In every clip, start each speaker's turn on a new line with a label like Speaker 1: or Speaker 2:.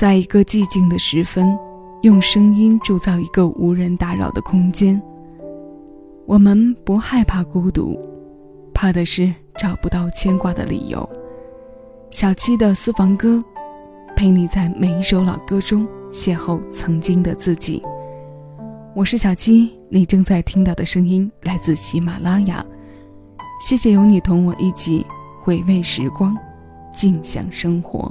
Speaker 1: 在一个寂静的时分，用声音铸造一个无人打扰的空间。我们不害怕孤独，怕的是找不到牵挂的理由。小七的私房歌，陪你在每一首老歌中邂逅曾经的自己。我是小七，你正在听到的声音来自喜马拉雅。谢谢有你同我一起回味时光，静享生活。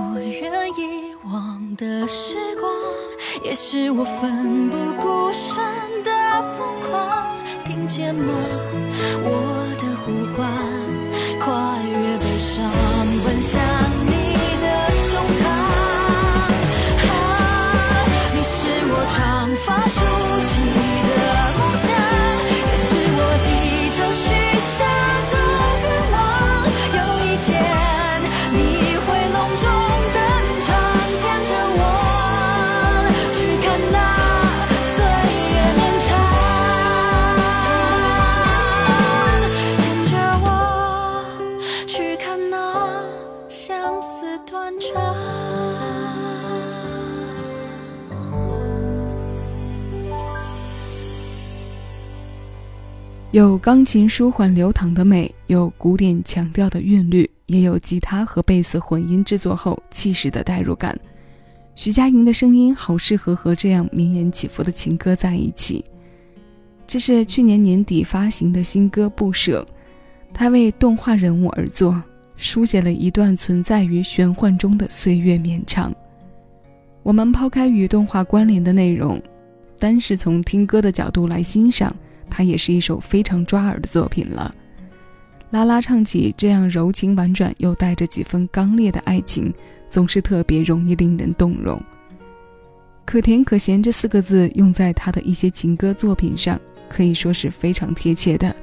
Speaker 2: 不愿遗忘的时光，也是我奋不顾身的疯狂，听见吗？我的呼唤，有
Speaker 3: 钢琴舒缓流淌的美，有古典强调的韵律，也有吉他和贝斯混音制作后气势的代入感。徐佳莹的声音好适合和这样绵延起伏的情歌在一起。这是去年年底发行的新歌《不舍》，它为动画人物而作，书写了一段存在于玄幻中的岁月绵长。我们抛开与动画关联的内容，单是从听歌的角度来欣赏，它也是一首非常抓耳的作品了。拉拉唱起这样柔情婉转又带着几分刚烈的爱情，总是特别容易令人动容。可甜可咸这四个字用在他的一些情歌作品上，可以说是非常贴切的。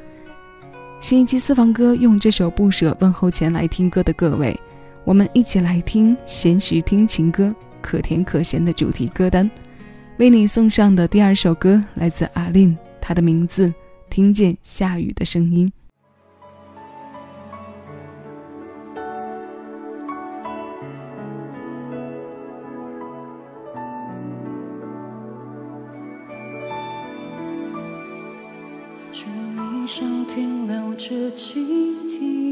Speaker 3: 新一期私房歌用这首不舍问候前来听歌的各位，我们一起来听闲时听情歌可甜可咸的主题歌单。为你送上的第二首歌来自阿令，他的名字《听见下雨的声音》。
Speaker 1: 上停留着蜻蜓，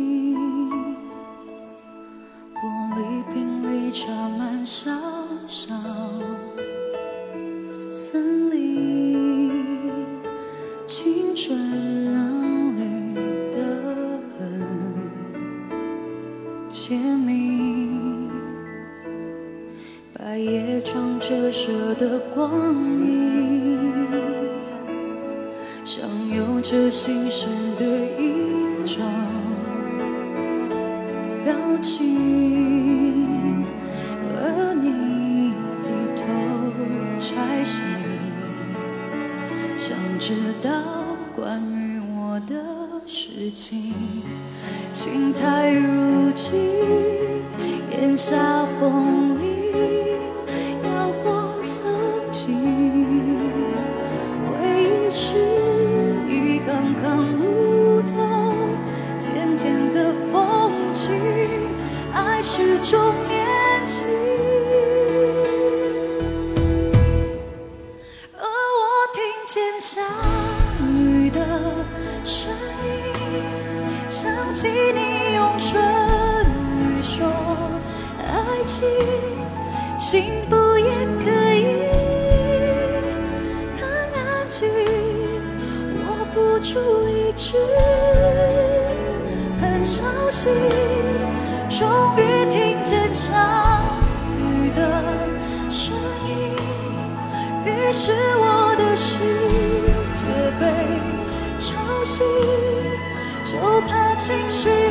Speaker 1: 到关于我的事情。青苔入镜，檐下风铃。情绪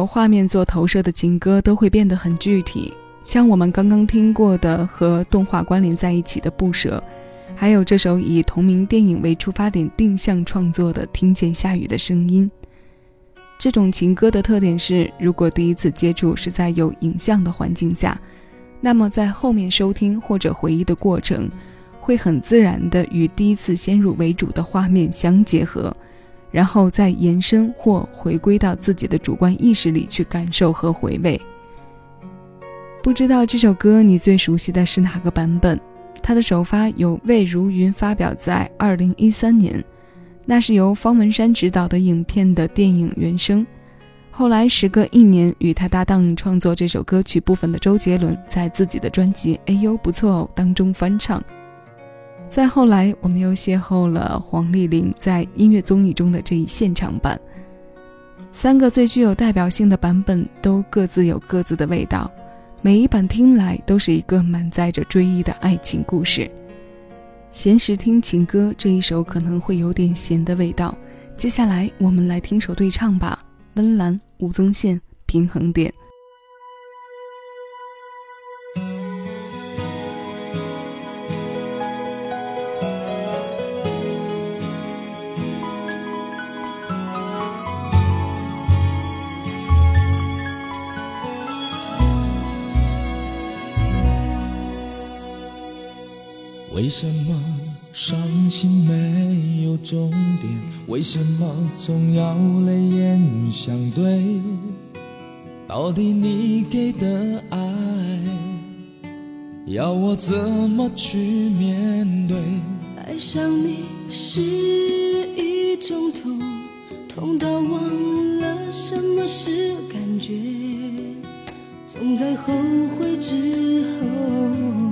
Speaker 3: 有画面做投射的情歌都会变得很具体，像我们刚刚听过的和动画关联在一起的《不舍》，还有这首以同名电影为出发点定向创作的《听见下雨的声音》。这种情歌的特点是，如果第一次接触是在有影像的环境下，那么在后面收听或者回忆的过程，会很自然地与第一次先入为主的画面相结合，然后再延伸或回归到自己的主观意识里去感受和回味。不知道这首歌你最熟悉的是哪个版本？它的首发由魏如云发表在二零一三年。那是由方文山执导的影片的电影原声。后来时隔一年，与他搭档创作这首歌曲部分的周杰伦，在自己的专辑《哎呦不错哦》当中翻唱。再后来，我们又邂逅了黄丽玲在音乐综艺中的这一现场版。三个最具有代表性的版本，都各自有各自的味道，每一版听来都是一个满载着追忆的爱情故事。闲时听情歌这一首可能会有点咸的味道，接下来我们来听首对唱吧。温岚、吴宗宪，平衡点。
Speaker 4: 为什么伤心没有终点？为什么总要泪眼相对？到底你给的爱，要我怎么去面对？
Speaker 1: 爱上你是一种痛，痛到忘了什么是感觉，总在后悔之后。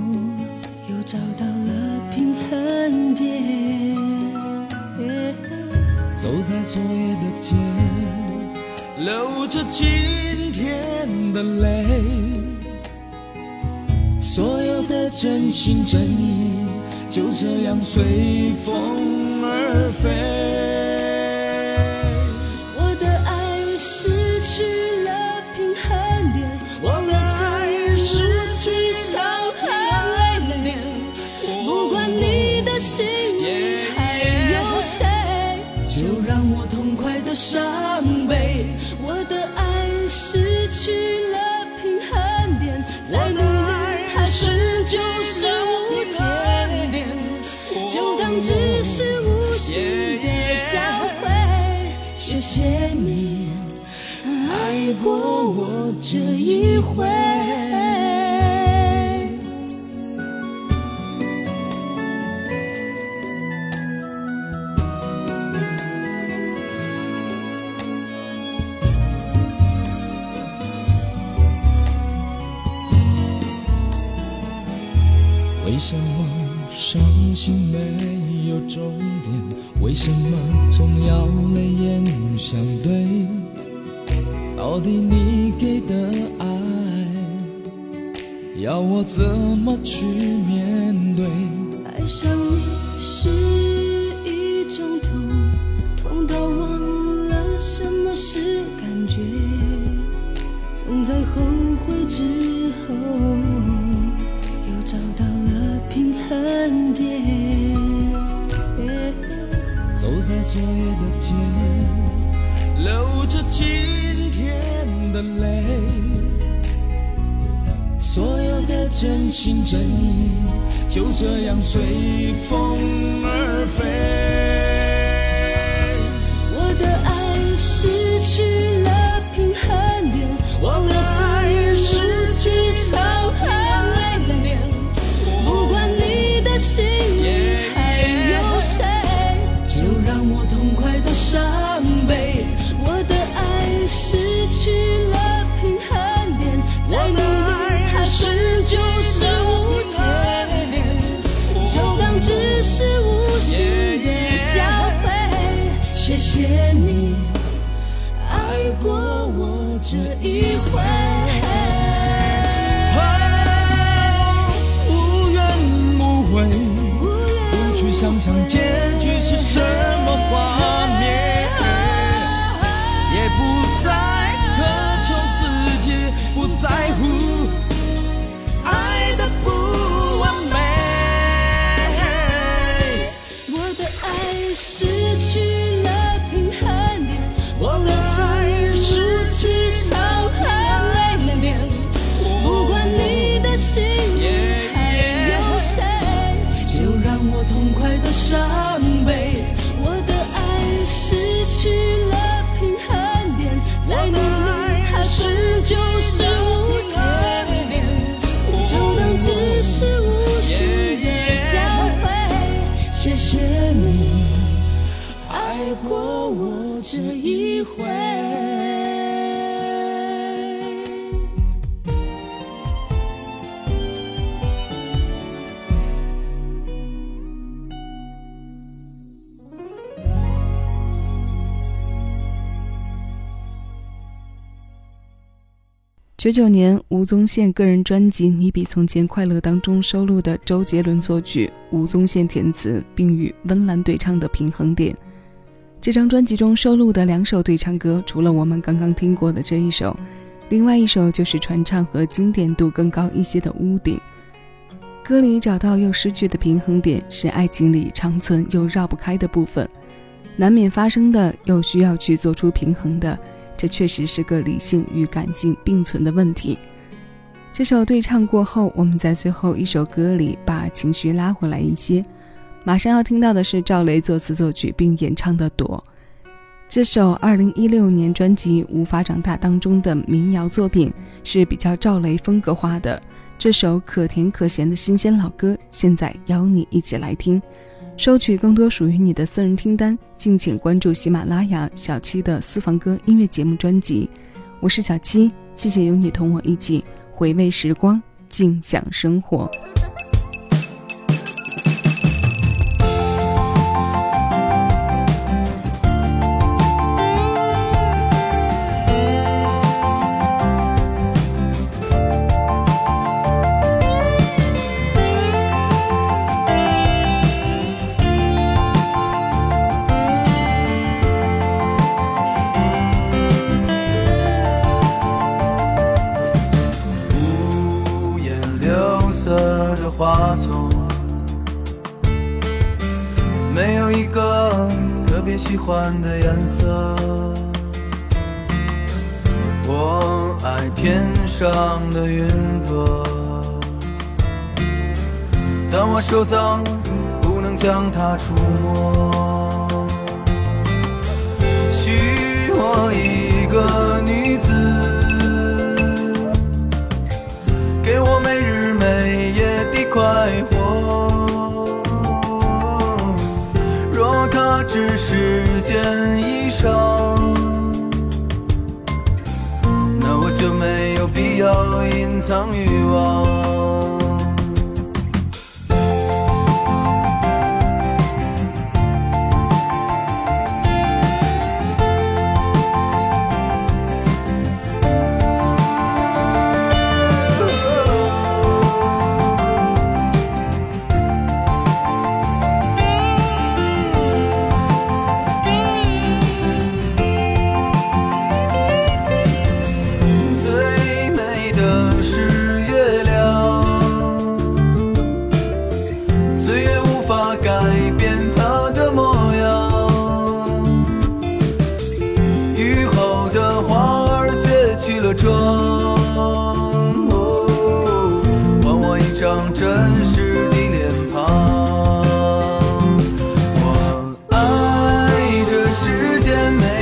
Speaker 4: 昨夜的街，流着今天的泪，所有的真心真意就这样随风而飞。
Speaker 1: 你爱过我这一回。
Speaker 4: 为什么伤心没有终点？为什么总要相对？到底你给的爱，要我怎么去面对？这样随风
Speaker 3: 九九年，吴宗宪个人专辑《你比从前快乐》当中收录的周杰伦作曲、吴宗宪填词，并与温岚对唱的《平衡点》。这张专辑中收录的两首对唱歌，除了我们刚刚听过的这一首，另外一首就是传唱和经典度更高一些的《屋顶》。歌里找到又失去的平衡点，是爱情里长存又绕不开的部分，难免发生的，又需要去做出平衡的。这确实是个理性与感性并存的问题。这首对唱过后，我们在最后一首歌里把情绪拉回来一些。马上要听到的是赵雷作词作曲并演唱的《朵》。这首2016年专辑《无法长大》当中的民谣作品，是比较赵雷风格化的。这首可甜可咸的新鲜老歌，现在邀你一起来听。收取更多属于你的私人听单，敬请关注喜马拉雅小七的私房歌音乐节目专辑。我是小七，谢谢有你同我一起回味时光，静享生活。
Speaker 5: 但我收藏不能将它触摸。许我一个女子，给我每日每夜的快活。只是件衣裳，那我就没有必要隐藏欲望。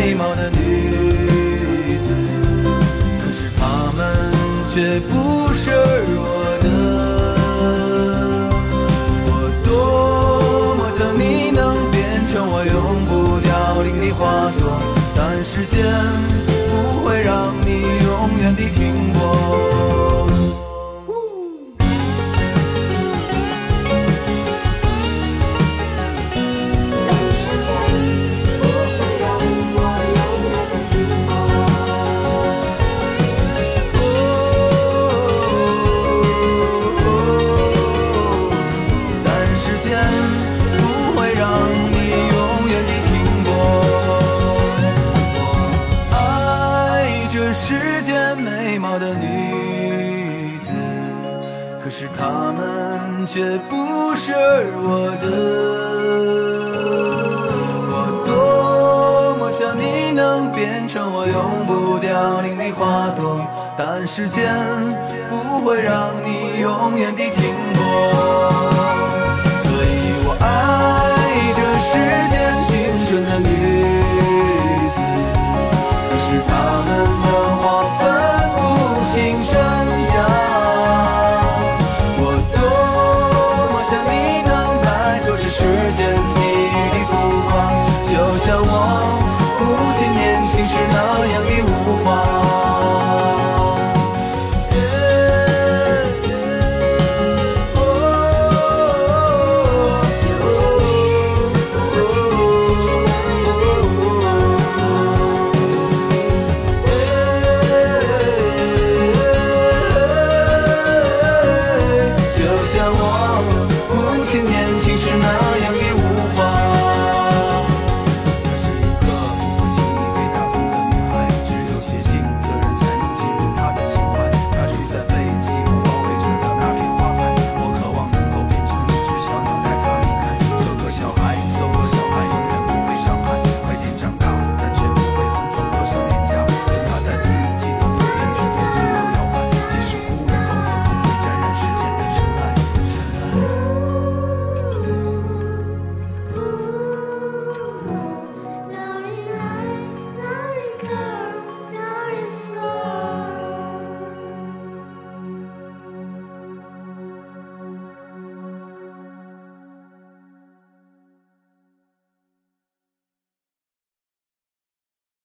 Speaker 5: 美貌的女子可是她们却不是我的。我多么想你能变成我永不凋零的花朵但时间他们却不是我的，我多么想你能变成我永不凋零的花朵，但时间不会让你永远的停泊。